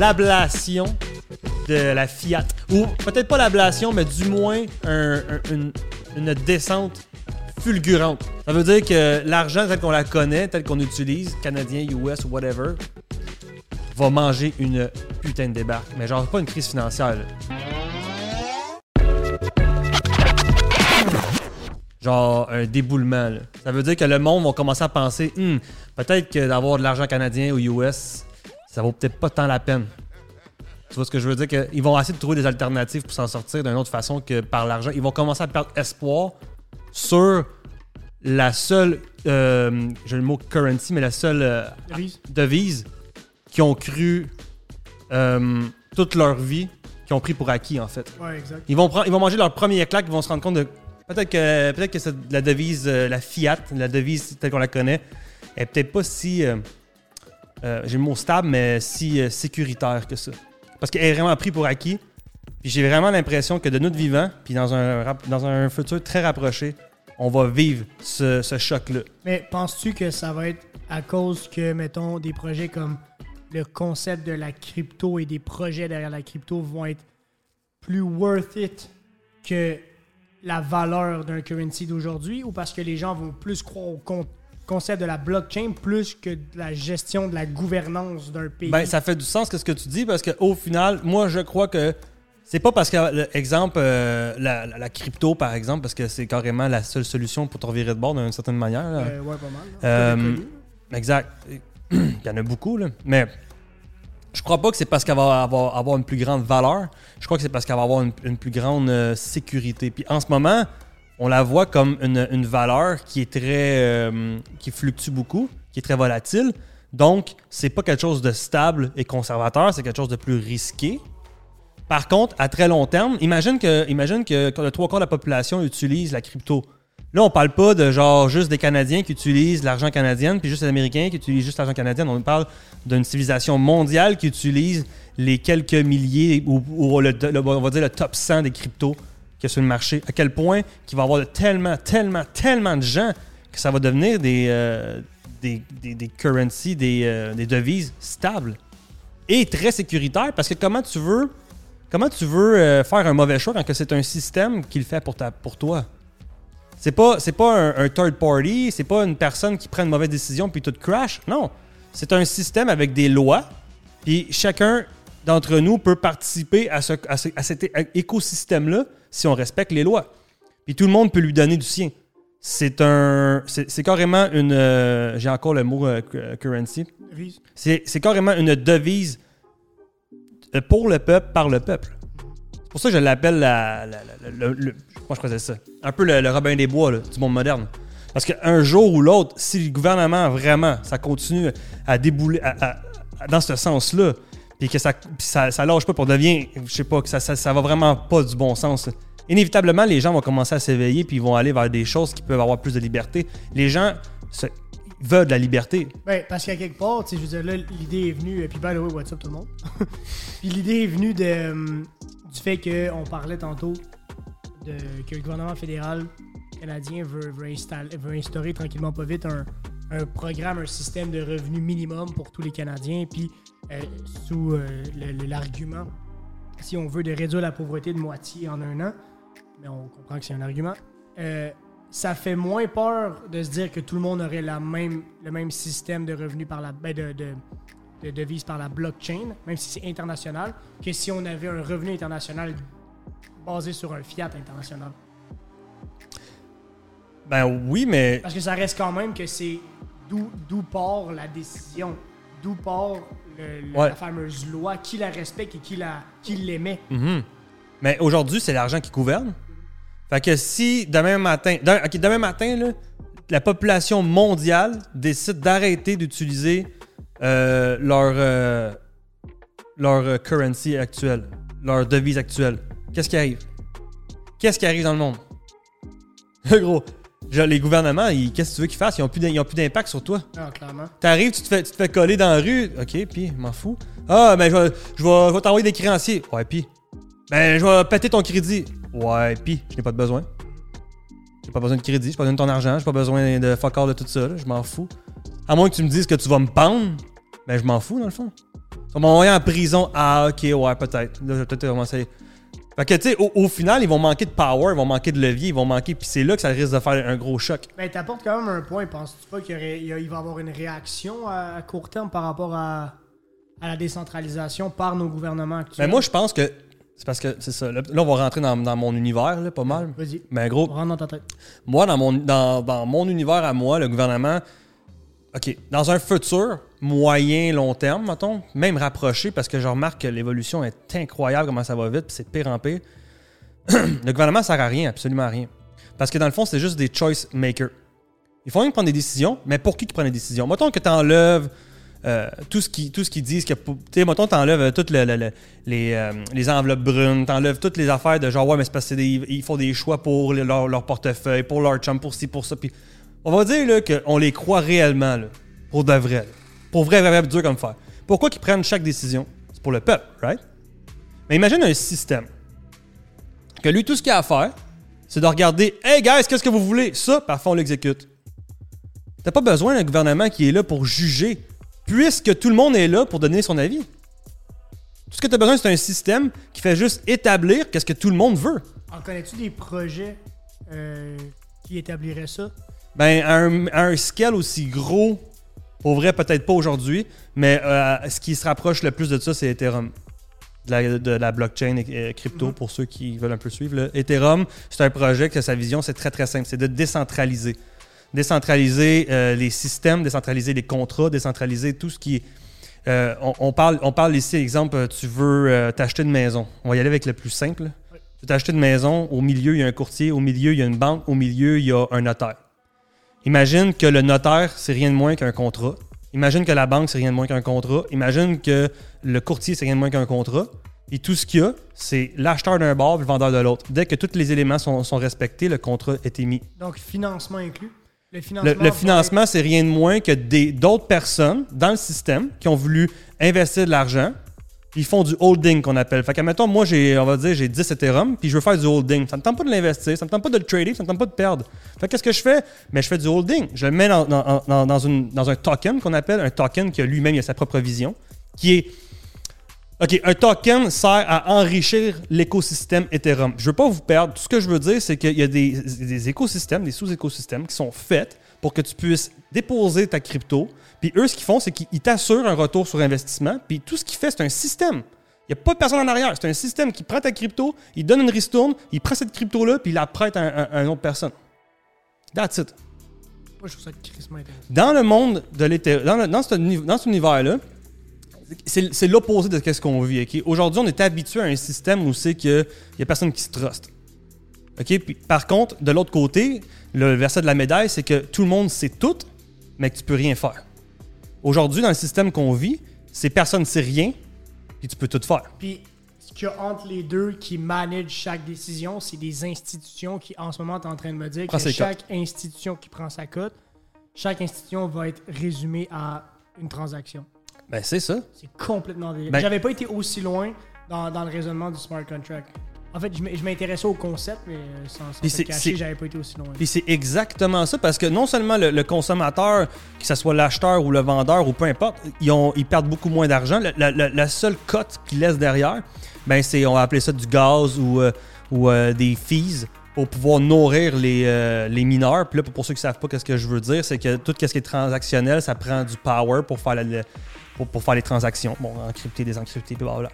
l'ablation de la Fiat. Ou peut-être pas l'ablation, mais du moins un- un- une, descente fulgurante. Ça veut dire que l'argent tel qu'on la connaît, tel qu'on utilise, canadien, US whatever, va manger une putain de débarque. Mais genre pas une crise financière. Genre un déboulement. là. Ça veut dire que le monde va commencer à penser Hmm, peut-être que d'avoir de l'argent canadien ou US, ça vaut peut-être pas tant la peine. Tu vois ce que je veux dire? Que ils vont essayer de trouver des alternatives pour s'en sortir d'une autre façon que par l'argent. Ils vont commencer à perdre espoir sur la seule, euh, j'ai le mot currency, mais la seule euh, Devise. qui ont cru euh, toute leur vie, qui ont pris pour acquis en fait. Ouais, exact. Ils vont, prendre, ils vont manger leur premier claque, ils vont se rendre compte de. Peut-être que, peut que la devise, la Fiat, la devise telle qu'on la connaît, est peut-être pas si. Euh, J'ai le mot stable, mais si euh, sécuritaire que ça. Parce qu'elle est vraiment pris pour acquis. Puis j'ai vraiment l'impression que de notre vivant, puis dans un, dans un futur très rapproché, on va vivre ce, ce choc-là. Mais penses-tu que ça va être à cause que, mettons, des projets comme le concept de la crypto et des projets derrière la crypto vont être plus worth it que la valeur d'un currency d'aujourd'hui? Ou parce que les gens vont plus croire au con- concept de la blockchain plus que de la gestion de la gouvernance d'un pays? Ben, ça fait du sens que ce que tu dis parce qu'au final, moi, je crois que c'est pas parce que, le- exemple, euh, la, la- la crypto, par exemple, parce que c'est carrément la seule solution pour te revirer de bord d'une certaine manière. Euh, ouais, pas mal. là. Euh. Exact. Il y en a beaucoup, là. Mais je crois pas que c'est parce qu'elle va avoir, avoir une plus grande valeur. Je crois que c'est parce qu'elle va avoir une, une plus grande euh, sécurité. Puis en ce moment, on la voit comme une, valeur qui est très. euh, qui fluctue beaucoup, qui est très volatile. Donc, c'est pas quelque chose de stable et conservateur, c'est quelque chose de plus risqué. Par contre, à très long terme, imagine que, le trois quarts de la population utilise la crypto. Là, on parle pas de genre juste des Canadiens qui utilisent l'argent canadien, puis juste des Américains qui utilisent juste l'argent canadien. On parle d'une civilisation mondiale qui utilise les quelques milliers, ou, on va dire le top 100 des cryptos qu'il sur le marché. À quel point qu'il va y avoir tellement, tellement, tellement de gens que ça va devenir des, euh, des, des, des currencies, des, euh, des devises stables et très sécuritaires. Parce que comment tu veux, comment tu veux euh, faire un mauvais choix quand c'est un système qui le fait pour, ta, pour toi? C'est pas, c'est pas un, third party, c'est pas une personne qui prend une mauvaise décision puis tout crash. Non. C'est un système avec des lois. Puis chacun d'entre nous peut participer à, ce, à, ce- à cet écosystème-là si on respecte les lois. Puis tout le monde peut lui donner du sien. C'est un. C'est carrément une. euh, J'ai encore le mot euh, cu- currency. Devise. C'est carrément une devise euh, pour le peuple, par le peuple. C'est pour ça que je l'appelle la, la- la- le, le- Moi, je faisais ça? Un peu le, le Robin des Bois là, du monde moderne. Parce qu'un jour ou l'autre, si le gouvernement vraiment, ça continue à débouler à- à- à- dans ce sens-là, puis que ça, ça, ça pas pour devient, je sais pas, que ça, ça, ça va vraiment pas du bon sens. Inévitablement, les gens vont commencer à s'éveiller puis ils vont aller vers des choses qui peuvent avoir plus de liberté. Les gens veulent de la liberté. Ben, parce qu'à quelque part, tu sais, je veux dire, là, l'idée est venue, puis the way, what's up tout le monde? puis l'idée est venue de, euh, du fait qu'on parlait tantôt de, que le gouvernement fédéral canadien veut, veut, installer- veut instaurer tranquillement pas vite un, un programme, un système de revenu minimum pour tous les Canadiens, puis euh, sous euh, l'argument, si on veut, de réduire la pauvreté de moitié en un an, mais on comprend que c'est un argument, euh, ça fait moins peur de se dire que tout le monde aurait le même système de revenus par la ben de devises par la blockchain, même si c'est international, que si on avait un revenu international basé sur un fiat international. Ben oui, mais Parce que ça reste quand même que c'est d'où d'où part la décision, d'où part le- le- Ouais. la fameuse loi, qui la respecte et qui la qui l'émet. Mhm. Mais aujourd'hui, c'est l'argent qui gouverne. Fait que si demain matin, demain matin, là, la population mondiale décide d'arrêter d'utiliser euh, leur, euh, leur euh, currency actuelle, leur devise actuelle, qu'est-ce qui arrive? Qu'est-ce qui arrive dans le monde? Gros, genre, les gouvernements, ils- qu'est-ce que tu veux qu'ils fassent? Ils n'ont plus d'im- ils ont plus d'impact sur toi. Ah, clairement. T'arrives, tu te fais, tu te fais coller dans la rue. OK, puis, m'en fous. Ah, ben, je vais, je vais, je vais t'envoyer des créanciers. Ouais, puis? Ben, je vais péter ton crédit. Ouais, puis, je n'ai pas de besoin. J'ai pas besoin de crédit, j'ai pas besoin de ton argent, j'ai pas besoin de fuck all de tout ça, là, je m'en fous. À moins que tu me dises que tu vas me pendre, ben, je m'en fous, dans le fond. On va m'envoyer en prison. Ah, ok, ouais, peut-être. Là, je vais peut-être commencer. Fait que, tu sais, au, au final, ils vont manquer de power, ils vont manquer de levier, ils vont manquer. Puis c'est là que ça risque de faire un gros choc. Ben, t'apportes quand même un point. Penses-tu pas qu'il il va y avoir une réaction à, à court terme par rapport à, à la décentralisation par nos gouvernements Mais actuels? moi, je pense que. C'est parce que c'est ça. Là, là, on va rentrer dans, dans mon univers, là, pas mal. Vas-y, Mais gros, rentre dans ta tête. Moi, dans mon, dans, dans mon univers à moi, le gouvernement, OK, dans un futur moyen, long terme, mettons, même rapproché, parce que je remarque que l'évolution est incroyable, comment ça va vite, puis c'est de pire en pire. le gouvernement sert à rien, absolument à rien. Parce que dans le fond, c'est juste des choice makers. Ils font rien prendre des décisions, mais pour qui qui prend des décisions? Mettons que tu enlèves tout ce qui tout ce qu'ils disent que tu mettons t'enlèves toutes le- le- les, euh, les enveloppes brunes t'enlèves toutes les affaires de genre ouais mais c'est parce des- ils font des choix pour leur, leur portefeuille pour leur chum pour ci pour ça puis on va dire là qu'on les croit réellement pour de vrai pour vrai vrai, vrai dur comme faire pourquoi qu'ils prennent chaque décision? C'est pour le peuple right? Mais imagine un système. Que lui tout ce qu'il a à faire c'est de regarder hey guys qu'est-ce que vous voulez ça parfois on l'exécute. T'as pas besoin d'un gouvernement qui est là pour juger, puisque tout le monde est là pour donner son avis. Tout ce que tu as besoin, c'est un système qui fait juste établir qu'est-ce que tout le monde veut. En connais-tu des projets euh, qui établiraient ça? Ben, à un, scale aussi gros, au vrai, peut-être pas aujourd'hui, mais euh, ce qui se rapproche le plus de ça, c'est Ethereum. De la, de la blockchain et, crypto, Mhm. pour ceux qui veulent un peu suivre. là. Ethereum, c'est un projet que sa vision, c'est très très simple c'est de décentraliser. Décentraliser euh, les systèmes, décentraliser les contrats, décentraliser tout ce qui est. Euh, on, on parle, on parle ici, exemple, tu veux euh, t'acheter une maison. On va y aller avec le plus simple. Oui. Tu veux t'acheter une maison, au milieu, il y a un courtier, au milieu, il y a une banque, au milieu, il y a un notaire. Imagine que le notaire, c'est rien de moins qu'un contrat. Imagine que la banque, c'est rien de moins qu'un contrat. Imagine que le courtier, c'est rien de moins qu'un contrat. Et tout ce qu'il y a, c'est l'acheteur d'un bord et le vendeur de l'autre. Dès que tous les éléments sont, sont respectés, le contrat est émis. Donc, financement inclus. Le Le, financement, le financement, c'est rien de moins que d'autres personnes dans le système qui ont voulu investir de l'argent. Ils font du holding qu'on appelle. Fait que, mettons, moi, j'ai, on va dire, j'ai 10 Ethereum, puis je veux faire du holding. Ça ne me tente pas de l'investir, ça ne me tente pas de le trader, ça ne me tente pas de perdre. Fait que qu'est-ce que je fais? Mais je fais du holding. Je le mets dans, dans- dans- dans un token qu'on appelle un token qui lui-même a sa propre vision, qui est OK, un token sert à enrichir l'écosystème Ethereum. Je veux pas vous perdre. Tout ce que je veux dire, c'est qu'il y a des, des écosystèmes, des sous-écosystèmes qui sont faits pour que tu puisses déposer ta crypto. Puis eux, ce qu'ils font, c'est qu'ils t'assurent un retour sur investissement. Puis tout ce qu'ils fait, c'est un système. Il n'y a pas personne en arrière. C'est un système qui prend ta crypto, il donne une ristourne, il prend cette crypto-là, puis il la prête à, un- à une autre personne. That's it. Moi, je trouve ça crissement intéressant. Dans le monde de l'Ethereum, dans, dans, ce uni- dans cet univers-là, c'est l'opposé de ce qu'on vit. Aujourd'hui, on est habitué à un système où c'est qu'il n'y a personne qui se truste. OK? Puis, par contre, de l'autre côté, le verset de la médaille, c'est que tout le monde sait tout, mais que tu peux rien faire. Aujourd'hui, dans le système qu'on vit, c'est personne ne sait rien, puis tu peux tout faire. Puis, ce qu'il y a entre les deux qui managent chaque décision, c'est des institutions qui, en ce moment, tu en train de me dire que chaque institution qui prend sa cote, chaque institution va être résumée à une transaction. Ben, c'est ça. C'est complètement délire. Ben- J'avais pas été aussi loin dans, dans le raisonnement du smart contract. En fait, je m'intéressais au concept, mais euh, sans, sans te c'est- cacher, j'avais pas été aussi loin. Puis c'est exactement ça, parce que non seulement le, le consommateur, que ce soit l'acheteur ou le vendeur ou peu importe, ils, ont, ils perdent beaucoup moins d'argent. La, la- la- la seule cote qu'ils laissent derrière, ben c'est, on va appeler ça du gaz ou, euh, ou euh, des fees pour pouvoir nourrir les, euh, les mineurs. Puis là, pour, ceux qui ne savent pas ce que je veux dire, c'est que tout ce qui est transactionnel, ça prend du power pour faire, la- pour faire les transactions. Bon, encrypter, désencrypter, puis voilà.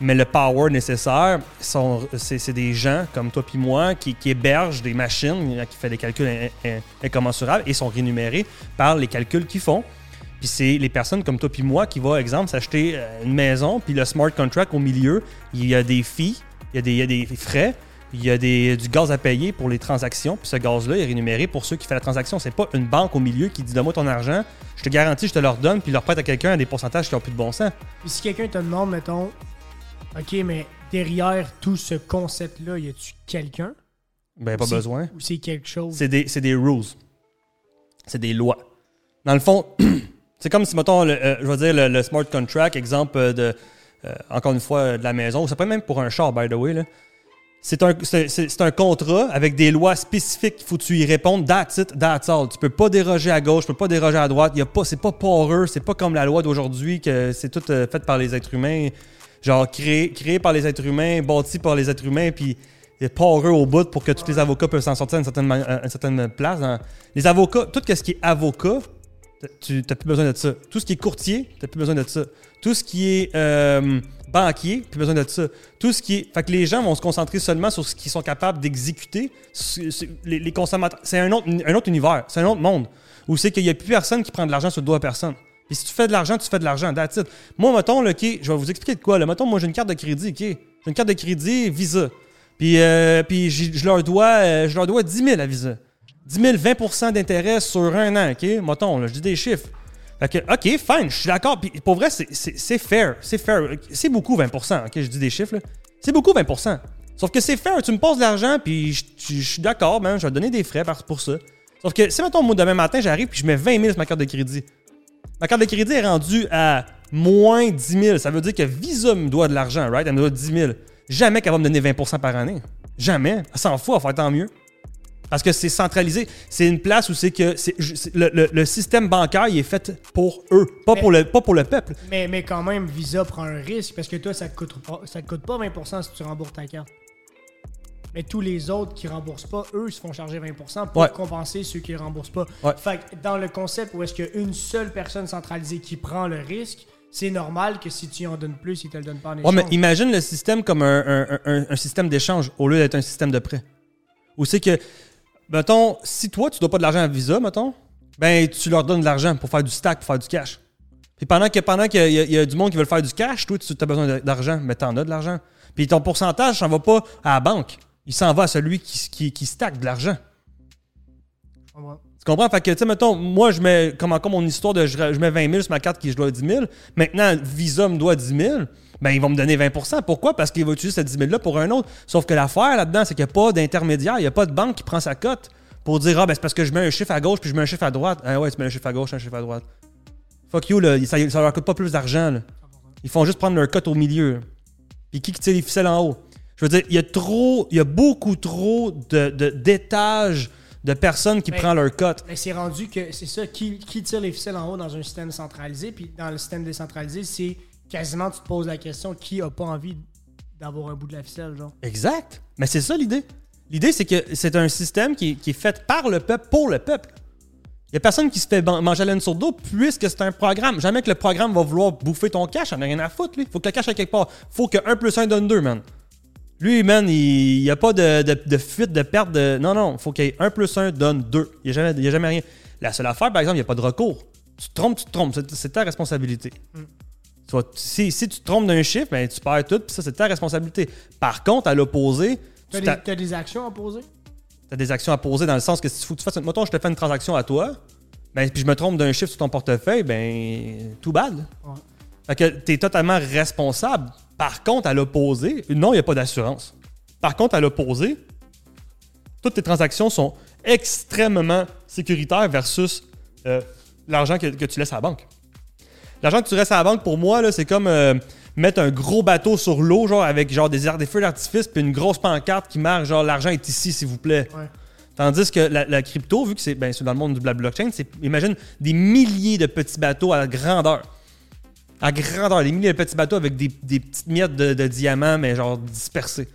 Mais le power nécessaire, c'est des gens comme toi puis moi qui, hébergent des machines, qui font des calculs in- in- incommensurables et sont rémunérés par les calculs qu'ils font. Puis c'est les personnes comme toi puis moi qui vont, exemple, s'acheter euh, une maison, puis le smart contract au milieu, il y a des fees, il y a des, il y a des frais, il y a des, du gaz à payer pour les transactions, puis ce gaz-là est rémunéré pour ceux qui font la transaction. C'est pas une banque au milieu qui dit donne-moi ton argent, je te garantis, je te le redonne, puis le reprête à quelqu'un à des pourcentages qui n'ont plus de bon sens. Puis si quelqu'un te demande, mettons, OK, mais derrière tout ce concept-là, y a-tu quelqu'un? Ben, pas besoin. ou c'est quelque chose? C'est des, c'est des rules. C'est des lois. Dans le fond, c'est comme si, mettons, le, euh, je vais dire le, le smart contract, exemple euh, de, euh, encore une fois, de la maison, ou ça peut être même pour un char, by the way. Là. C'est un, c'est un contrat avec des lois spécifiques. Il faut que tu y répondes. That's it, that's all. Tu peux pas déroger à gauche, tu peux pas déroger à droite. Il y a pas, c'est pas poreux, c'est pas comme la loi d'aujourd'hui que c'est tout euh, fait par les êtres humains. Genre créé, créé par les êtres humains, bâti par les êtres humains, puis poreux au bout pour que tous les avocats peuvent s'en sortir à une certaine, certaine place. hein. Les avocats, tout ce qui est avocat, tu n'as plus besoin de ça. Tout ce qui est courtier, tu n'as plus besoin de ça. Tout ce qui est euh, banquier, plus besoin de ça. Tout ce qui est. Fait que les gens vont se concentrer seulement sur ce qu'ils sont capables d'exécuter. Les, consommateurs. C'est un autre, un autre univers, c'est un autre monde. Où c'est qu'il n'y a plus personne qui prend de l'argent sur le dos à personne. Et si tu fais de l'argent, tu fais de l'argent. That's. Moi, mettons, là, je vais vous expliquer de quoi. Là. Mettons, moi, j'ai une carte de crédit, OK? J'ai une carte de crédit Visa. Puis, euh, puis je, leur dois, euh, leur dois 10 000 à Visa. 10 000, 20% d'intérêt sur un an, OK? Mettons, là, je dis des chiffres. Fait que, OK, fine, je suis d'accord. Puis pour vrai, c'est- fair. C'est fair. C'est beaucoup 20% OK? Je dis des chiffres. C'est beaucoup 20% Sauf que c'est fair. Tu me poses de l'argent, puis je suis d'accord, man. Je vais te donner des frais pour ça. Sauf que si, mettons, moi, demain matin, j'arrive, puis je mets 20 000 sur ma carte de crédit. Ma carte de crédit est rendue à moins 10 000. Ça veut dire que Visa me doit de l'argent, right? Elle me doit 10 000. Jamais qu'elle va me donner 20% par année. Jamais. Elle s'en fout, elle va faire tant mieux. Parce que c'est centralisé. C'est une place où c'est que c'est- le, le- le système bancaire il est fait pour eux, pas, Mais- pour, le, pas pour le peuple. Mais, mais quand même, Visa prend un risque parce que toi, ça te coûte pas, ça te coûte pas 20% si tu rembourses ta carte. Mais tous les autres qui remboursent pas, eux, se font charger 20% pour Ouais. compenser ceux qui ne remboursent pas. Ouais. Fait que dans le concept où est-ce qu'il y a une seule personne centralisée qui prend le risque, c'est normal que si tu en donnes plus, ils te le donnent pas en Ouais, échange. mais imagine le système comme un, un- un- un système d'échange au lieu d'être un système de prêt. Où c'est que, mettons, si toi, tu dois pas de l'argent à Visa, mettons, ben, tu leur donnes de l'argent pour faire du stack, pour faire du cash. Puis pendant que pendant qu'il y, a- il y a du monde qui veut faire du cash, toi, tu as besoin d'argent, mais t'en as de l'argent. Puis ton pourcentage, ça va pas à la banque. Il s'en va à celui qui, qui, qui stack de l'argent. Tu comprends? Fait que, tu sais, mettons, moi, je mets, comme encore mon histoire de je, je mets 20 000 sur ma carte qui je dois 10 000. Maintenant, Visa me doit 10 000. Ben, ils vont me donner 20% Pourquoi? Parce qu'ils vont utiliser cette 10 000-là pour un autre. Sauf que l'affaire là-dedans, c'est qu'il n'y a pas d'intermédiaire. Il n'y a pas de banque qui prend sa cote pour dire, ah, ben, c'est parce que je mets un chiffre à gauche puis je mets un chiffre à droite. Ah ouais, tu mets un chiffre à gauche, un chiffre à droite. Fuck you, là. Ça, ça leur coûte pas plus d'argent, là. Ils font juste prendre leur cote au milieu. Puis qui tire les ficelles en haut? Je veux dire, il y a trop, il y a beaucoup trop de, de- d'étages de personnes qui Mais- prennent leur cote. Mais c'est rendu que c'est ça, qui, qui tire les ficelles en haut dans un système centralisé, puis dans le système décentralisé, c'est quasiment tu te poses la question qui a pas envie d'avoir un bout de la ficelle, genre? Exact. Mais c'est ça l'idée. L'idée, c'est que c'est un système qui est, qui est fait par le peuple, pour le peuple. Il n'y a personne qui se fait ban- manger la laine sur le dos puisque c'est un programme. Jamais que le programme va vouloir bouffer ton cash. On a rien à foutre, lui. Faut que le cash aille quelque part. Faut que 1 plus 1 donne 2, man. Lui, man, il n'y a pas de, de- de fuite, de perte de. Non, non. Faut qu'il y ait 1 plus 1 donne 2. Il n'y a, jamais- il y a jamais rien. La seule affaire, par exemple, il n'y a pas de recours. Tu te trompes, tu te trompes. C'est- ta responsabilité. Tu vois, si, si tu te trompes d'un chiffre, ben, tu perds tout, puis ça, c'est ta responsabilité. Par contre, à l'opposé, T'as tu t'as des actions à poser? as des actions à poser dans le sens que si faut que tu fasses une. Mettons, je te fais une transaction à toi, ben, puis je me trompe d'un chiffre sur ton portefeuille, ben, tout bad. Ouais. Fait que tu es totalement responsable. Par contre, à l'opposé, non, il n'y a pas d'assurance. Par contre, à l'opposé, toutes tes transactions sont extrêmement sécuritaires versus euh, l'argent que, que tu laisses à la banque. L'argent que tu restes à la banque, pour moi, c'est comme euh, mettre un gros bateau sur l'eau, genre avec genre des, des feux d'artifice, puis une grosse pancarte qui marque genre l'argent est ici, s'il vous plaît. Ouais. Tandis que la, la crypto, vu que c'est ben, dans le monde de la blockchain, c'est imagine des milliers de petits bateaux à grandeur. À grandeur, des milliers de petits bateaux avec des, des petites miettes de, de diamants, mais genre dispersées.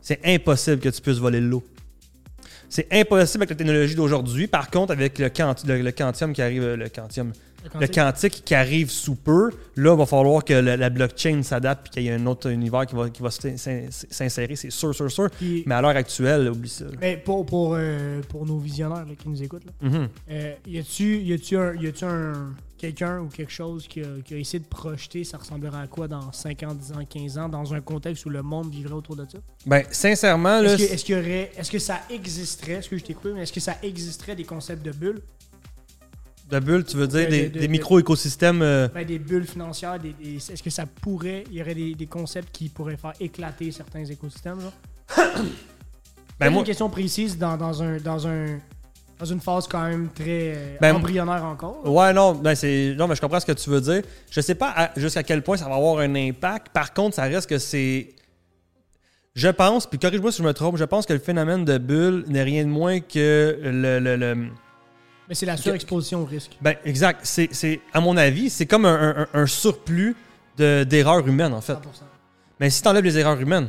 C'est impossible que tu puisses voler l'eau. C'est impossible avec la technologie d'aujourd'hui. Par contre, avec le, quanti- le, le quantium qui arrive, le quantium, le quantique? qui arrive sous peu, là, il va falloir que la, la blockchain s'adapte puis qu'il y ait un autre univers qui va, qui va s'in- s'in- s'insérer. C'est sûr, sûr, sûr. Puis- Mais à l'heure actuelle, oublie ça. mais pour, pour, euh, pour nos visionnaires là, qui nous écoutent, là, Mhm. euh, y a-tu un, y a-tu un quelqu'un ou quelque chose qui a, qui a essayé de projeter ça ressemblerait à quoi dans 5 ans, 10 ans, 15 ans dans un contexte où le monde vivrait autour de ça? Ben, sincèrement, là, Est-ce que, est-ce qu'il y aurait, est-ce que ça existerait, est-ce que je t'ai coupé, mais est-ce que ça existerait des concepts de bulles, de bulles, tu veux dire De- des, de- des de- micro-écosystèmes. euh, ben, des bulles financières, des, des- est-ce que ça pourrait, il y aurait des, concepts qui pourraient faire éclater certains écosystèmes, genre? ben, moi, une question précise dans, dans un, dans un, dans une phase quand même très euh, Ben, embryonnaire encore. Ouais, non, ben c'est. Non, mais je comprends ce que tu veux dire. Je sais pas jusqu'à quel point ça va avoir un impact. Par contre, ça reste que c'est. Je pense, puis corrige-moi si je me trompe, je pense que le phénomène de bulle n'est rien de moins que le. le- le- Mais c'est la surexposition au risque. ben, exact. C'est, c'est- à mon avis, c'est comme un, un- un surplus de, d'erreurs humaines, en fait. 100%. Mais si tu enlèves les erreurs humaines,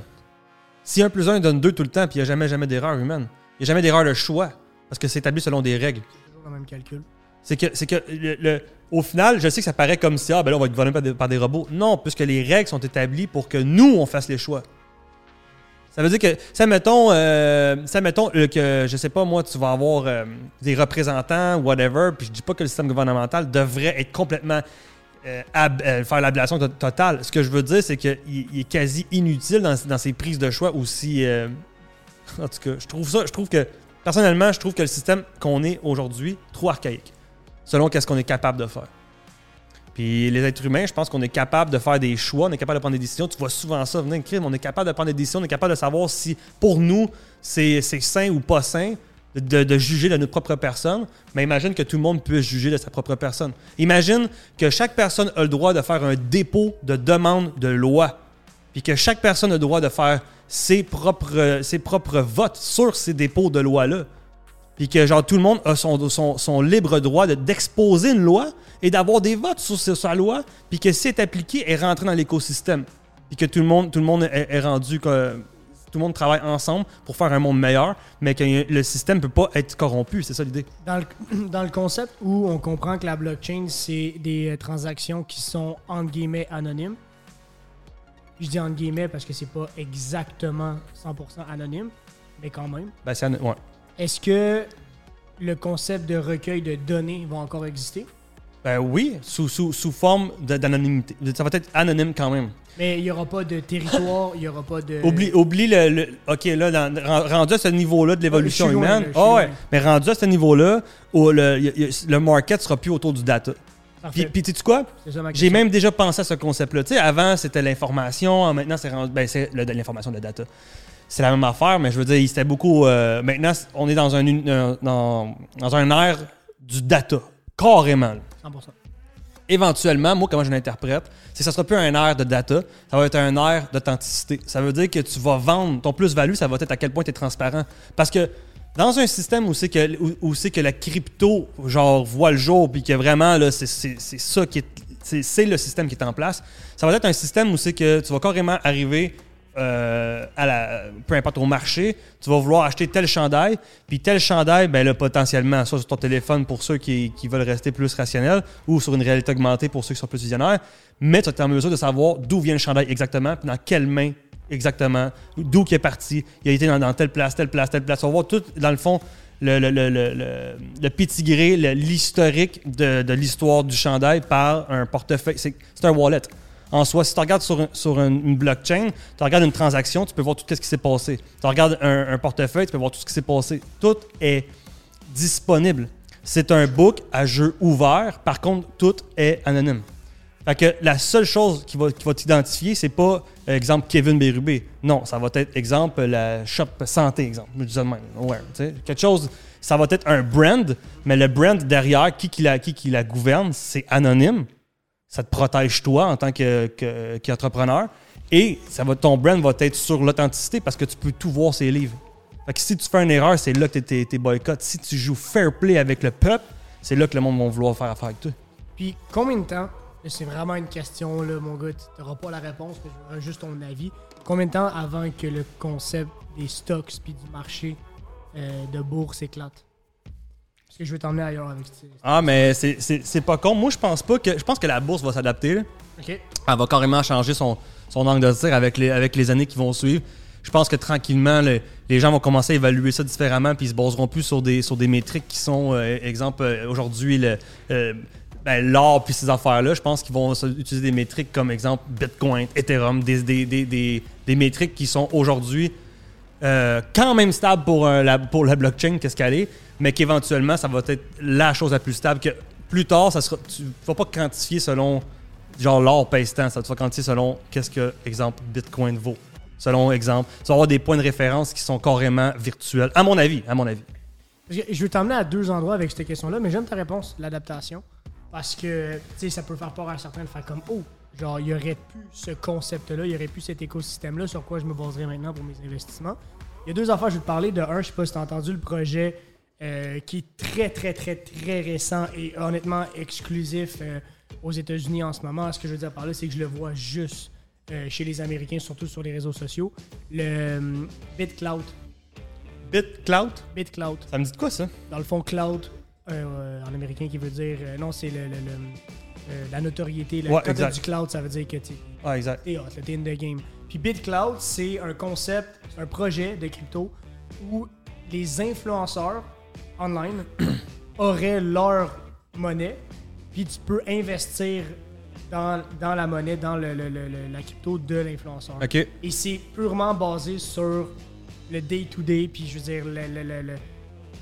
si 1 plus 1 donne 2 tout le temps, puis il n'y a jamais, jamais d'erreur humaine, il n'y a jamais d'erreur de choix, parce que c'est établi selon des règles. C'est toujours le même calcul. C'est que, que le, le- au final, je sais que ça paraît comme si, ah, ben là, on va être gouverné par des, par des robots. Non, puisque les règles sont établies pour que nous, on fasse les choix. Ça veut dire que, ça mettons, euh, ça mettons euh, que, je sais pas, moi, tu vas avoir euh, des représentants, whatever, puis je dis pas que le système gouvernemental devrait être complètement. ab- faire l'ablation to- totale. Ce que je veux dire, c'est qu'il il est quasi inutile dans, dans ses prises de choix aussi. en tout cas, je trouve ça, je trouve que, personnellement, je trouve que le système qu'on est aujourd'hui, trop archaïque selon qu'est-ce qu'on est capable de faire. Puis les êtres humains, je pense qu'on est capable de faire des choix, on est capable de prendre des décisions. Tu vois souvent ça venir, crime, on est capable de prendre des décisions, on est capable de savoir si pour nous c'est c'est sain ou pas sain de, de juger de notre propre personne. Mais imagine que tout le monde puisse juger de sa propre personne. Imagine que chaque personne a le droit de faire un dépôt de demande de loi. Puis que chaque personne a le droit de faire ses propres, ses propres votes sur ces dépôts de loi-là puis que genre tout le monde a son, son, son libre droit de- d'exposer une loi et d'avoir des votes sur, sur sa loi, puis que si elle est appliquée, elle rentre dans l'écosystème. Puis que tout le monde, tout le monde est, est rendu que tout le monde travaille ensemble pour faire un monde meilleur, mais que le système peut pas être corrompu, c'est ça l'idée. Dans le, dans le concept où on comprend que la blockchain, c'est des euh, transactions qui sont entre guillemets anonymes. Je dis entre guillemets parce que c'est pas exactement 100% anonyme, mais quand même. Ben, c'est an- ouais. Est-ce que le concept de recueil de données va encore exister? Ben oui, sous, sous, sous forme d'anonymité. Ça va être anonyme quand même. Mais il n'y aura pas de territoire, il n'y aura pas de. Oublie, oublie le, le- OK, là, dans- rendu à ce niveau-là de l'évolution loin, humaine. là, Ah ouais, mais rendu à ce niveau-là, où le, le market sera plus autour du data. Puis, puis tu sais quoi? J'ai même déjà pensé à ce concept-là. Tu sais, avant, c'était l'information. Maintenant, c'est. Ben, de l'information, le data. C'est la même affaire, mais je veux dire, c'était beaucoup. euh, maintenant, on est dans un, un- dans, dans un air du data. Carrément. là. 100%. Éventuellement, moi, comment je l'interprète, c'est que ça sera plus un air de data, ça va être un air d'authenticité. Ça veut dire que tu vas vendre ton plus-value, ça va être à quel point tu es transparent. Parce que dans un système où c'est que, que la crypto, genre, voit le jour, puis que vraiment, là, c'est, ça qui est. C'est, le système qui est en place. Ça va être un système où c'est que tu vas carrément arriver euh, à la, peu importe au marché, tu vas vouloir acheter tel chandail, puis tel chandail, ben là, potentiellement, soit sur ton téléphone pour ceux qui, qui veulent rester plus rationnels, ou sur une réalité augmentée pour ceux qui sont plus visionnaires, mais tu être en mesure de savoir d'où vient le chandail exactement, puis dans quelle main exactement, d'où il est parti, il a été dans, telle place, telle place, telle place. On va voir tout, dans le fond, le, le, le, l'historique de, l'histoire du chandail par un portefeuille. C'est un wallet. En soi, si tu regardes sur, un- sur un- une blockchain, tu regardes une transaction, tu peux voir tout ce qui s'est passé. Tu regardes un, un portefeuille, tu peux voir tout ce qui s'est passé. Tout est disponible. C'est un book à jeu ouvert. Par contre, tout est anonyme. Fait que la seule chose qui va, qui va t'identifier, c'est pas, euh, exemple, Kevin Bérubé. Non, ça va être, exemple, la shop santé, exemple. Je dis même. Ouais, quelque chose, ça va être un brand, mais le brand derrière, qui, qui, la, qui, la gouverne, c'est anonyme. Ça te protège toi en tant que- que- qu'entrepreneur. Et ça va, ton brand va être sur l'authenticité parce que tu peux tout voir ses livres. Fait que si tu fais une erreur, c'est là que t'es, t'es boycott. Si tu joues fair play avec le peuple, c'est là que le monde va vouloir faire affaire avec toi. Puis combien de temps, c'est vraiment une question, là, mon gars, tu n'auras pas la réponse, mais je veux juste ton avis. Combien de temps avant que le concept des stocks puis du marché euh, de bourse éclate? Parce que je veux t'emmener ailleurs avec ça. Ah, mais c'est, pas con. Moi, je pense pas que. Je pense que la bourse va s'adapter. Elle va carrément changer son, son angle de tir avec les, avec les années qui vont suivre. Je pense que tranquillement, le- les gens vont commencer à évaluer ça différemment, puis ils se baseront plus sur des, sur des métriques qui sont, euh, exemple, euh, aujourd'hui, le, euh, ben, l'or puis ces affaires-là. Je pense qu'ils vont se- utiliser des métriques comme, exemple, Bitcoin, Ethereum, des, des, des, des, des métriques qui sont aujourd'hui euh, quand même stables pour, la, pour la blockchain, qu'est-ce qu'elle est, mais qu'éventuellement, ça va être la chose la plus stable. Que plus tard, ça sera, tu ne vas pas quantifier selon genre l'or pèse tant, ça te va quantifier selon qu'est-ce que, exemple, Bitcoin vaut. Selon exemple, tu vas avoir des points de référence qui sont carrément virtuels, à mon avis, à mon avis. Je veux t'emmener à deux endroits avec cette question-là, mais j'aime ta réponse, l'adaptation. Parce que, tu sais, ça peut faire peur à certains de faire comme, oh, genre, il y aurait plus ce concept-là, il y aurait plus cet écosystème-là sur quoi je me baserais maintenant pour mes investissements. Il y a deux affaires, je vais te parler. De un, je sais pas si tu as entendu le projet euh, qui est très, très, très, très récent et honnêtement exclusif euh, aux États-Unis en ce moment. Ce que je veux dire par là, c'est que je le vois juste euh, chez les Américains, surtout sur les réseaux sociaux. Le BitCloud. BitCloud, BitCloud. ça me dit de quoi ça? Dans le fond, cloud, euh, en américain, qui veut dire. euh, non, c'est le, le- le- euh, la notoriété. Le, Ouais, quand du cloud, ça veut dire que tu Ah, exact. T'es hot, t'es in the game. Puis BitCloud, c'est un concept, un projet de crypto où les influenceurs online auraient leur monnaie, puis tu peux investir dans, dans la monnaie, dans le, le- le- le- la crypto de l'influenceur. Et c'est purement basé sur le day-to-day, puis je veux dire, le-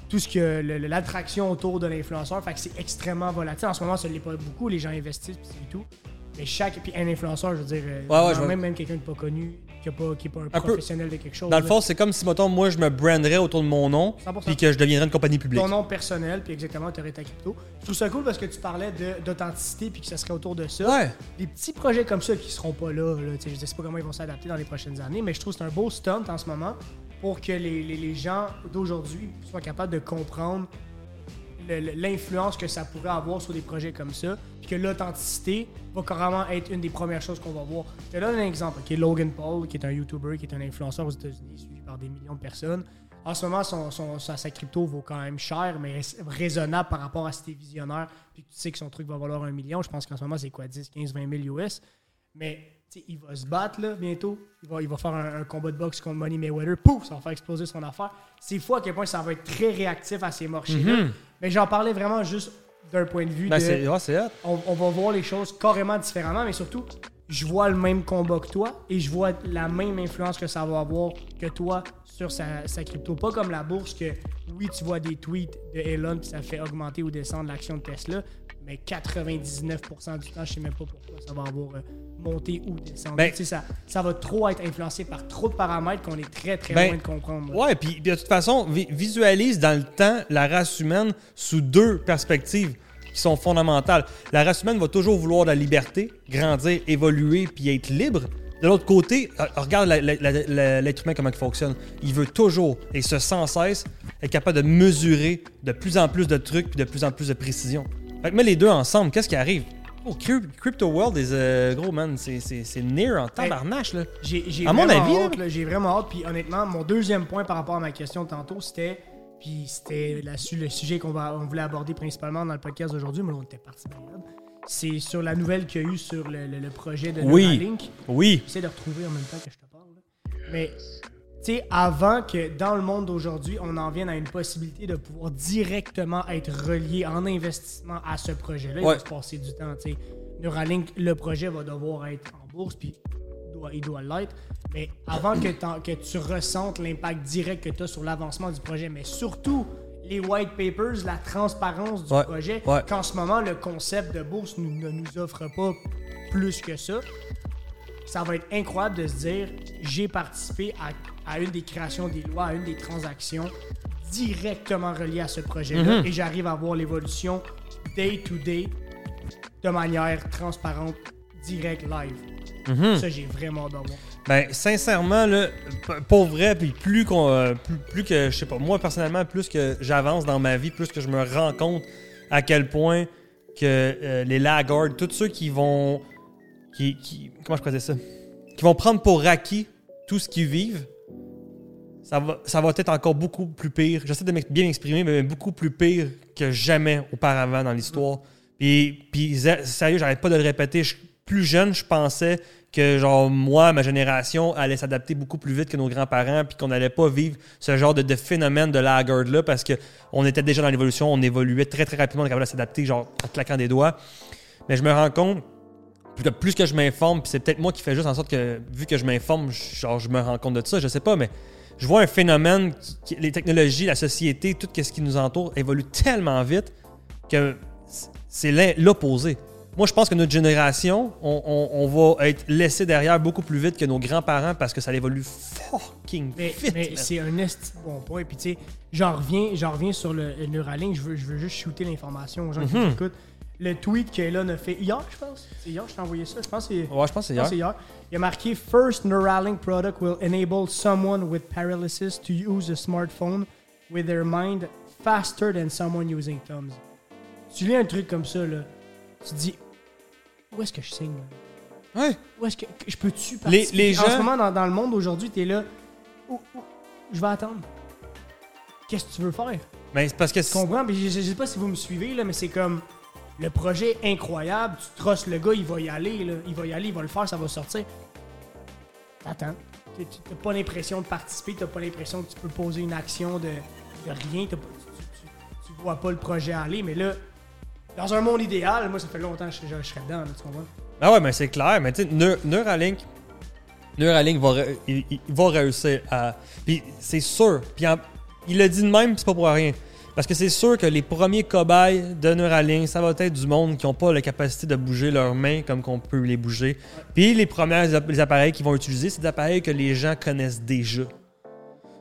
tout ce que l'attraction autour de l'influenceur. Fait que c'est extrêmement volatile. En ce moment, ça ne l'est pas beaucoup. Les gens investissent, c'est tout. Mais chaque. Puis un influenceur, je veux dire, euh, Ouais, ouais, je vois. même, même quelqu'un qui n'est pas connu, qui n'est pas, qui est pas un, professionnel de quelque chose. Dans le fond, c'est comme si, mettons, moi, je me branderais autour de mon nom, 100%. puis que je deviendrais une compagnie publique. ton nom personnel, puis exactement, tu aurais ta crypto. Je trouve ça cool parce que tu parlais de- d'authenticité, puis que ça serait autour de ça. Ouais. des petits projets comme ça qui seront pas là. là je sais pas comment ils vont s'adapter dans les prochaines années, mais je trouve que c'est un beau stunt en ce moment pour que les, les- les gens d'aujourd'hui soient capables de comprendre l'influence que ça pourrait avoir sur des projets comme ça, puis que l'authenticité va carrément être une des premières choses qu'on va voir. Je te donne un exemple, est Logan Paul, qui est un YouTuber, qui est un influenceur aux États-Unis, suivi par des millions de personnes. En ce moment, son, son- sa, crypto vaut quand même cher, mais rais- raisonnable par rapport à si t'es visionnaire, puis tu sais que son truc va valoir un million. Je pense qu'en ce moment, c'est quoi, 10, 15, 20 000 US. Mais il va se battre là, bientôt. Il va, il va faire un, un combat de boxe contre Money Mayweather. Pouf, ça va faire exploser son affaire. C'est fou à quel point ça va être très réactif à ces marchés-là. Mais j'en parlais vraiment juste d'un point de vue Mhm. Ben, de ouais, on, on va voir les choses carrément différemment, mais surtout, je vois le même combat que toi et je vois la même influence que ça va avoir que toi sur sa, sa crypto. Pas comme la bourse que, oui, tu vois des tweets de Elon puis ça fait augmenter ou descendre l'action de Tesla, mais 99% du temps, je sais même pas pourquoi ça va avoir euh, monté ou descendu. Ben- Tu sais, ça, ça va trop être influencé par trop de paramètres qu'on est très très Ben, loin de comprendre. là. Ouais, puis de toute façon, vi- visualise dans le temps la race humaine sous deux perspectives qui sont fondamentales. La race humaine va toujours vouloir de la liberté, grandir, évoluer, puis être libre. De l'autre côté, euh, regarde l'être humain comment il fonctionne. Il veut toujours, et ce sans cesse, être capable de mesurer de plus en plus de trucs, puis de plus en plus de précision. Fait que mets les deux ensemble, qu'est-ce qui arrive? Oh, Cryp- Crypto World est euh, gros, man. C'est- near en tabarnache, là. À mon avis, j'ai vraiment hâte. Puis honnêtement, mon deuxième point par rapport à ma question de tantôt, c'était. Puis c'était le sujet qu'on on voulait aborder principalement dans le podcast d'aujourd'hui, mais là, on était parti. C'est sur la nouvelle qu'il y a eu sur le, le- le projet de Oui. Neuralink. Oui. J'essaie de retrouver en même temps que je te parle. là. Mais, tu sais, avant que dans le monde d'aujourd'hui, on en vienne à une possibilité de pouvoir directement être relié en investissement à ce projet-là, il Ouais. va se passer du temps. tu sais. Neuralink, le projet va devoir être en bourse, puis il doit, l'être. Mais avant que, tu ressentes l'impact direct que tu as sur l'avancement du projet, mais surtout les white papers, la transparence du Ouais. projet, Ouais. qu'en ce moment, le concept de bourse nous- ne nous offre pas plus que ça ça va être incroyable de se dire j'ai participé à, à une des créations des lois, à une des transactions directement reliées à ce projet-là Mhm. et j'arrive à voir l'évolution day to day de manière transparente, direct, live. Mhm. Ça, j'ai vraiment voir. Ben, sincèrement, là, pour vrai, puis plus qu'on, euh, plus, plus que, je sais pas, moi personnellement, plus que j'avance dans ma vie, plus que je me rends compte à quel point que euh, les laggards, tous ceux qui vont, qui, comment je ça, qui vont prendre pour acquis tout ce qu'ils vivent, ça va, ça va être encore beaucoup plus pire. J'essaie de bien m'exprimer, mais beaucoup plus pire que jamais auparavant dans l'histoire. Puis, puis sérieux, j'arrête pas de le répéter. Plus jeune, je pensais que genre moi, ma génération allait s'adapter beaucoup plus vite que nos grands-parents, puis qu'on n'allait pas vivre ce genre de, phénomène de laggard là, parce que on était déjà dans l'évolution, on évoluait très très rapidement, on était capable de s'adapter genre en claquant des doigts. Mais je me rends compte plus que, je m'informe, puis c'est peut-être moi qui fais juste en sorte que, vu que je m'informe, je- genre, je me rends compte de ça, je sais pas, mais je vois un phénomène, qui- les technologies, la société, tout ce qui nous entoure évolue tellement vite que c'est l'opposé. Moi, je pense que notre génération, on, on- on va être laissé derrière beaucoup plus vite que nos grands-parents parce que ça évolue fucking Mais, vite. mais c'est un esti bon point. Puis tu sais, j'en reviens, reviens sur le, le Neuralink. Je veux, je veux juste shooter l'information aux gens qui Mhm. nous écoutent. Le tweet qu'Elon a fait hier, je pense. C'est hier je t'ai envoyé ça. Je pense que c'est. Ouais, je pense Je hier. hier. Il a marqué First Neuralink product will enable someone with paralysis to use a smartphone with their mind faster than someone using thumbs. Tu lis un truc comme ça, là. Tu te dis, où est-ce que je signe? là? Ouais. Où est-ce que, je peux-tu Les- participer? les En gens- ce moment, dans, dans le monde aujourd'hui, t'es là. Où- où- je vais attendre. Qu'est-ce que tu veux faire? Mais c'est parce que Tu c'est- comprends? Puis je, je sais pas si vous me suivez, là, mais c'est comme le projet incroyable. Tu trosses le gars, il va y aller, là. il va y aller, il va le faire, ça va sortir. T'attends. T'as pas l'impression de participer, t'as pas l'impression que tu peux poser une action de, rien. pas- tu, tu- vois pas le projet aller, mais là, dans un monde idéal, moi ça fait longtemps que je, serais dedans, là, tu comprends? Ah ouais, mais c'est clair. Mais tu sais, Neur- Neuralink, Neuralink va, il, va réussir à. Puis c'est sûr. Puis il l'a dit de même, c'est pas pour rien. Parce que c'est sûr que les premiers cobayes de Neuralink, ça va être du monde qui n'ont pas la capacité de bouger leurs mains comme qu'on peut les bouger. Puis les premiers appareils qu'ils vont utiliser, c'est des appareils que les gens connaissent déjà.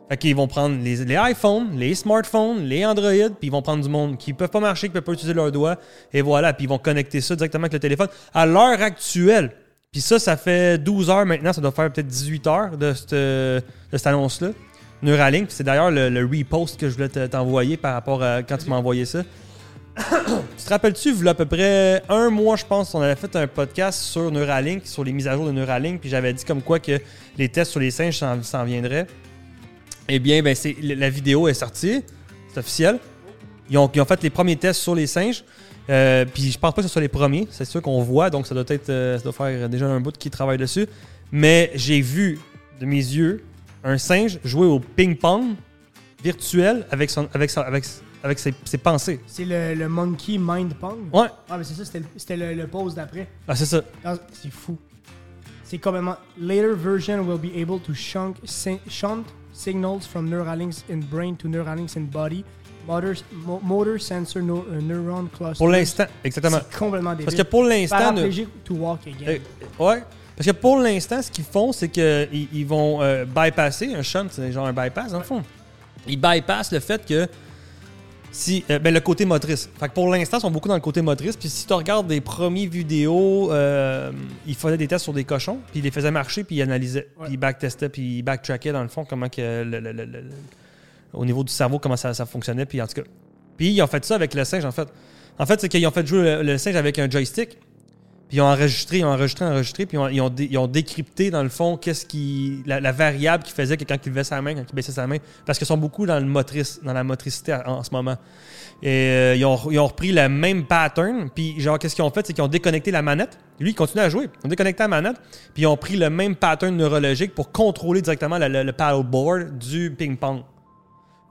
Fait qu'ils vont prendre les, iPhones, les smartphones, les Android, puis ils vont prendre du monde qui peuvent pas marcher, qui peuvent pas utiliser leurs doigts, et voilà, puis ils vont connecter ça directement avec le téléphone. À l'heure actuelle, puis ça, ça fait 12 heures maintenant, ça doit faire peut-être 18 heures de cette, de cette annonce-là. Neuralink, c'est d'ailleurs le, repost que je voulais te- t'envoyer par rapport à quand tu m'as envoyé ça. tu te rappelles-tu, il y a à peu près un mois, je pense, on avait fait un podcast sur Neuralink, sur les mises à jour de Neuralink, puis j'avais dit comme quoi que les tests sur les singes s'en, viendraient. Eh bien, ben, c'est, la vidéo est sortie, c'est officiel. Ils ont, fait les premiers tests sur les singes. Euh, puis je pense pas que ce soit les premiers, c'est sûr qu'on voit, donc ça doit être, euh, ça faire déjà un bout qui travaille dessus. Mais j'ai vu de mes yeux un singe jouer au ping-pong virtuel avec, son, avec, son- avec, avec ses, ses pensées. C'est le, le Monkey Mind Pong? Ouais, Ah, mais c'est ça, c'était le, le, le pose d'après. ah, c'est ça. Ah, C'est fou. C'est complètement. Later version will be able to shunt, si- shunt signals from Neuralinks in brain to Neuralinks in body. Motor, mo- motor sensor no- uh, neuron cluster. Pour l'instant, exactement. C'est complètement débile. Parce que pour l'instant, ne- to walk again. Euh, ouais. Parce que pour l'instant, ce qu'ils font, c'est qu'ils ils vont euh, bypasser un shunt, c'est genre un bypass dans le fond. Ils bypassent le fait que si euh, ben, le côté motrice. Fait que pour l'instant, ils sont beaucoup dans le côté motrice. Puis si tu regardes des premiers vidéos, euh, ils faisaient des tests sur des cochons, puis ils les faisaient marcher, puis ils analysaient, Ouais. puis ils backtestaient, puis ils backtrackaient dans le fond comment que le- au niveau du cerveau comment ça, ça fonctionnait. Puis en tout cas, puis ils ont fait ça avec le singe en fait. En fait, c'est qu'ils ont fait jouer le singe avec un joystick. Puis ils ont enregistré, ils ont enregistré, enregistré, puis ils ont, décrypté dans le fond qu'est-ce qui. La, variable qui faisait que quand il levait sa main, quand il baissait sa main. Parce qu'ils sont beaucoup dans le motrice, dans la motricité en, ce moment. Et euh, ils, ont, repris le même pattern, puis genre qu'est-ce qu'ils ont fait, c'est qu'ils ont déconnecté la manette. Lui, il continue à jouer. Ils ont déconnecté la manette, puis ils ont pris le même pattern neurologique pour contrôler directement le, le, le paddleboard du ping-pong.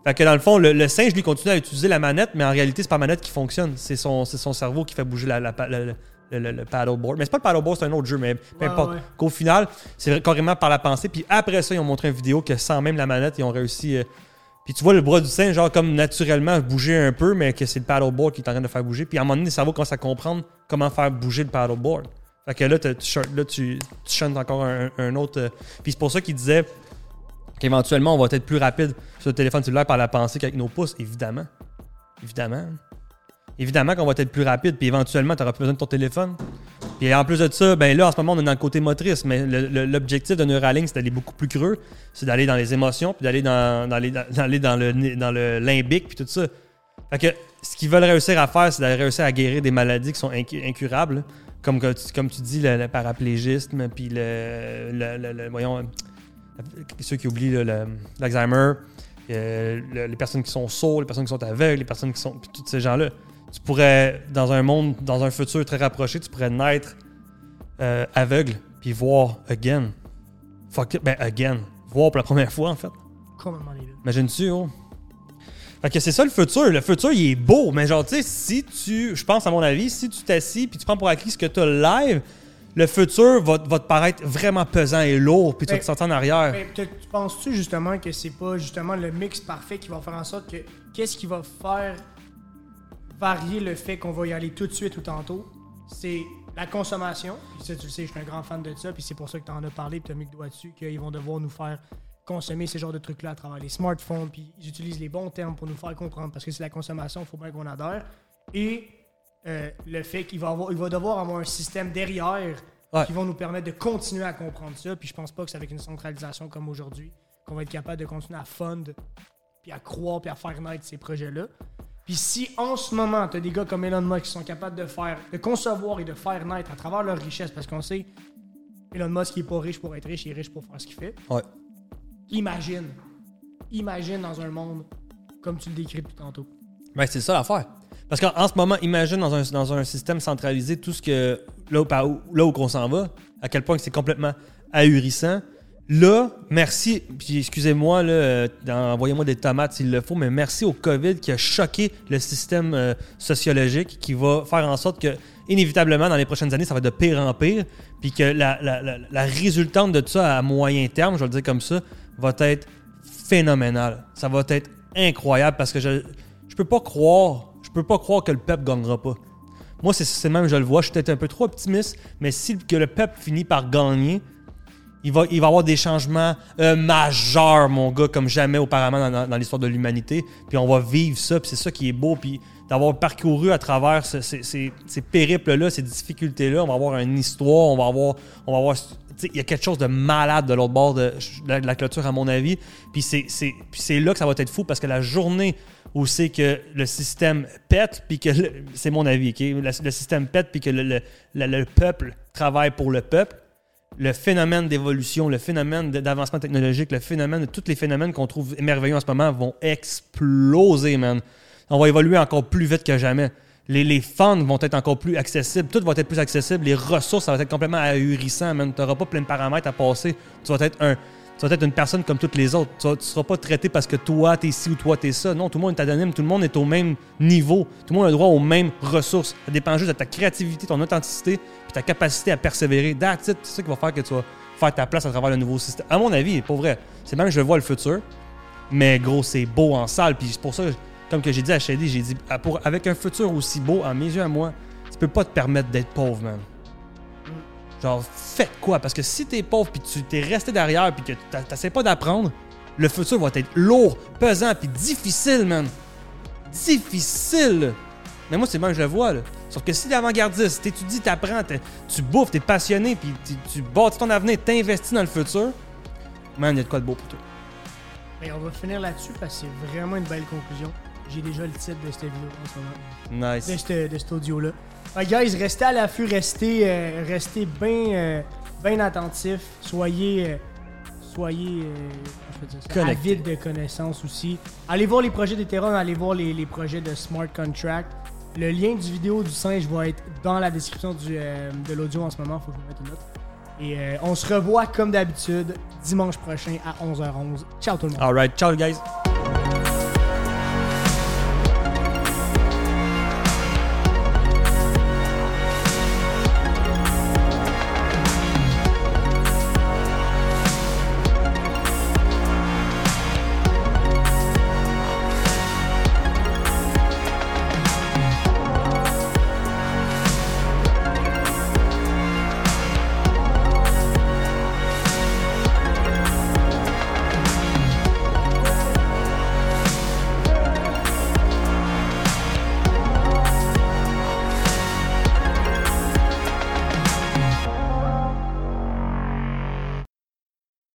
Fait que dans le fond, le, singe, lui, continue à utiliser la manette, mais en réalité, c'est pas la manette qui fonctionne. C'est son, cerveau qui fait bouger la, le, le- le- le paddleboard. Mais c'est pas le paddleboard, c'est un autre jeu, mais peu importe. ouais. Qu'au final, c'est carrément par la pensée. Puis après ça, ils ont montré une vidéo que sans même la manette, ils ont réussi. euh, puis tu vois le bras du singe, genre comme naturellement bouger un peu, mais que c'est le paddleboard qui est en train de faire bouger. Puis à un moment donné, le cerveau commence à comprendre comment faire bouger le paddleboard. Fait que là, tu, là, tu, tu chantes encore un, un autre. euh, Puis c'est pour ça qu'il disait qu'éventuellement, on va être plus rapide sur le téléphone cellulaire par la pensée qu'avec nos pouces, évidemment. Évidemment. Évidemment qu'on va être plus rapide, puis éventuellement, tu n'auras plus besoin de ton téléphone. Puis en plus de ça, ben là, en ce moment, on est dans le côté motrice, mais l'objectif de Neuralink, c'est d'aller beaucoup plus creux, c'est d'aller dans les émotions, puis d'aller dans, dans, dans- le, dans le limbique, puis tout ça. Fait que ce qu'ils veulent réussir à faire, c'est d'aller réussir à guérir des maladies qui sont incu- incurables, comme, tu- comme tu dis, le, paraplégisme, puis le, le- voyons, ceux qui oublient l'Alzheimer, euh, le- les personnes qui sont sourdes, les personnes qui sont aveugles, les personnes qui sont. Puis tous ces gens-là. Tu pourrais, dans un monde, dans un futur très rapproché, tu pourrais naître euh, aveugle, puis voir again. Fuck it, ben again. Voir pour la première fois, en fait. Complètement. Imagine-tu, oh. Fait que c'est ça le futur. Le futur, il est beau, mais genre, tu sais, si tu, je pense à mon avis, si tu t'assis puis tu prends pour acquis ce que tu as live, le futur va, va te paraître vraiment pesant et lourd, puis tu vas te sentir en arrière. Mais tu penses-tu justement que c'est pas justement le mix parfait qui va faire en sorte que qu'est-ce qui va faire varier le fait qu'on va y aller tout de suite ou tantôt C'est la consommation. Puis ça, tu le sais, je suis un grand fan de ça, puis c'est pour ça que tu en as parlé, puis tu as mis le doigt dessus, qu'ils vont devoir nous faire consommer ces genres de trucs-là à travers les smartphones, puis ils utilisent les bons termes pour nous faire comprendre, parce que c'est la consommation, il faut bien qu'on adhère. Et euh, le fait qu'il va, avoir, il va devoir avoir un système derrière Ouais. qui va nous permettre de continuer à comprendre ça. Puis je pense pas que c'est avec une centralisation comme aujourd'hui qu'on va être capable de continuer à fund, puis à croire, puis à faire naître ces projets-là. Puis si en ce moment, tu as des gars comme Elon Musk qui sont capables de faire, de concevoir et de faire naître à travers leur richesse, parce qu'on sait, Elon Musk il est pas riche pour être riche, il est riche pour faire ce qu'il fait. Ouais. Imagine, imagine dans un monde comme tu le décris depuis tantôt. Ben, c'est ça l'affaire. Parce qu'en en ce moment, imagine dans un, dans un système centralisé tout ce que. Là où, là où on s'en va, à quel point c'est complètement ahurissant. Là, merci, puis excusez-moi, euh, envoyez-moi des tomates s'il le faut, mais merci au COVID qui a choqué le système euh, sociologique, qui va faire en sorte que, inévitablement, dans les prochaines années, ça va de pire en pire, puis que la, résultante de ça à moyen terme, je vais le dire comme ça, va être phénoménale. Ça va être incroyable parce que je, je peux pas croire, je peux pas croire que le peuple gagnera pas. Moi, c'est- c'est même, je le vois, je suis peut-être un peu trop optimiste, mais si que le peuple finit par gagner, il va, il va y avoir des changements euh, majeurs, mon gars, comme jamais auparavant dans, l'histoire de l'humanité. Puis on va vivre ça, puis c'est ça qui est beau. Puis d'avoir parcouru à travers ce- ces, ces- ces périples-là, ces difficultés-là, on va avoir une histoire, on va avoir. On va avoir il y a quelque chose de malade de l'autre bord de, la, clôture, à mon avis. Puis c'est, là que ça va être fou parce que la journée où c'est que le système pète, puis que c'est mon avis, OK? Le, le système pète, puis que le- le- le peuple travaille pour le peuple, le phénomène d'évolution, le phénomène d'avancement technologique, le phénomène de tous les phénomènes qu'on trouve merveilleux en ce moment vont exploser, man. On va évoluer encore plus vite que jamais. Les, funds vont être encore plus accessibles, tout va être plus accessible, les ressources, ça va être complètement ahurissant, man. Tu n'auras pas plein de paramètres à passer. Tu vas être une personne comme toutes les autres. Tu ne seras pas traité parce que toi, t'es ci ou toi, t'es ça. Non, tout le monde est anonyme, tout le monde est au même niveau. Tout le monde a droit aux mêmes ressources. Ça dépend juste de ta créativité, ton authenticité, ta capacité à persévérer. That's. C'est ça qui va faire que tu vas faire ta place à travers le nouveau système. À mon avis, pour vrai, c'est même que je vois le futur. Mais gros, c'est beau en salle. Puis c'est pour ça, comme que j'ai dit à Shady, j'ai dit, ah, avec un futur aussi beau, à mes yeux, à moi, tu peux pas te permettre d'être pauvre, man. Genre, faites quoi? Parce que si t'es pauvre puis tu t'es resté derrière puis que t'essaies pas d'apprendre, le futur va être lourd, pesant puis difficile, man. Difficile! Mais moi, c'est bien que je le vois, là. Sauf que si t'es avant-gardiste, t'étudies, t'apprends, t'es- tu bouffes, t'es passionné puis tu, bâtis ton avenir, t'investis dans le futur, man, il y a de quoi de beau pour toi. On va finir là-dessus parce que c'est vraiment une belle conclusion. J'ai déjà le titre de cette vidéo en ce moment. Nice. de cet, de cet audio-là. Que, guys, restez à l'affût, restez, euh, restez bien euh, bien attentifs. Soyez, euh, soyez euh, avides de connaissances aussi. Allez voir les projets d'Ethereum, allez voir les, les projets de Smart Contract. Le lien du vidéo du singe va être dans la description du, euh, de l'audio en ce moment. Faut que je mette une note. Et euh, on se revoit comme d'habitude dimanche prochain à 11h11. Ciao tout le monde. Alright, ciao, guys.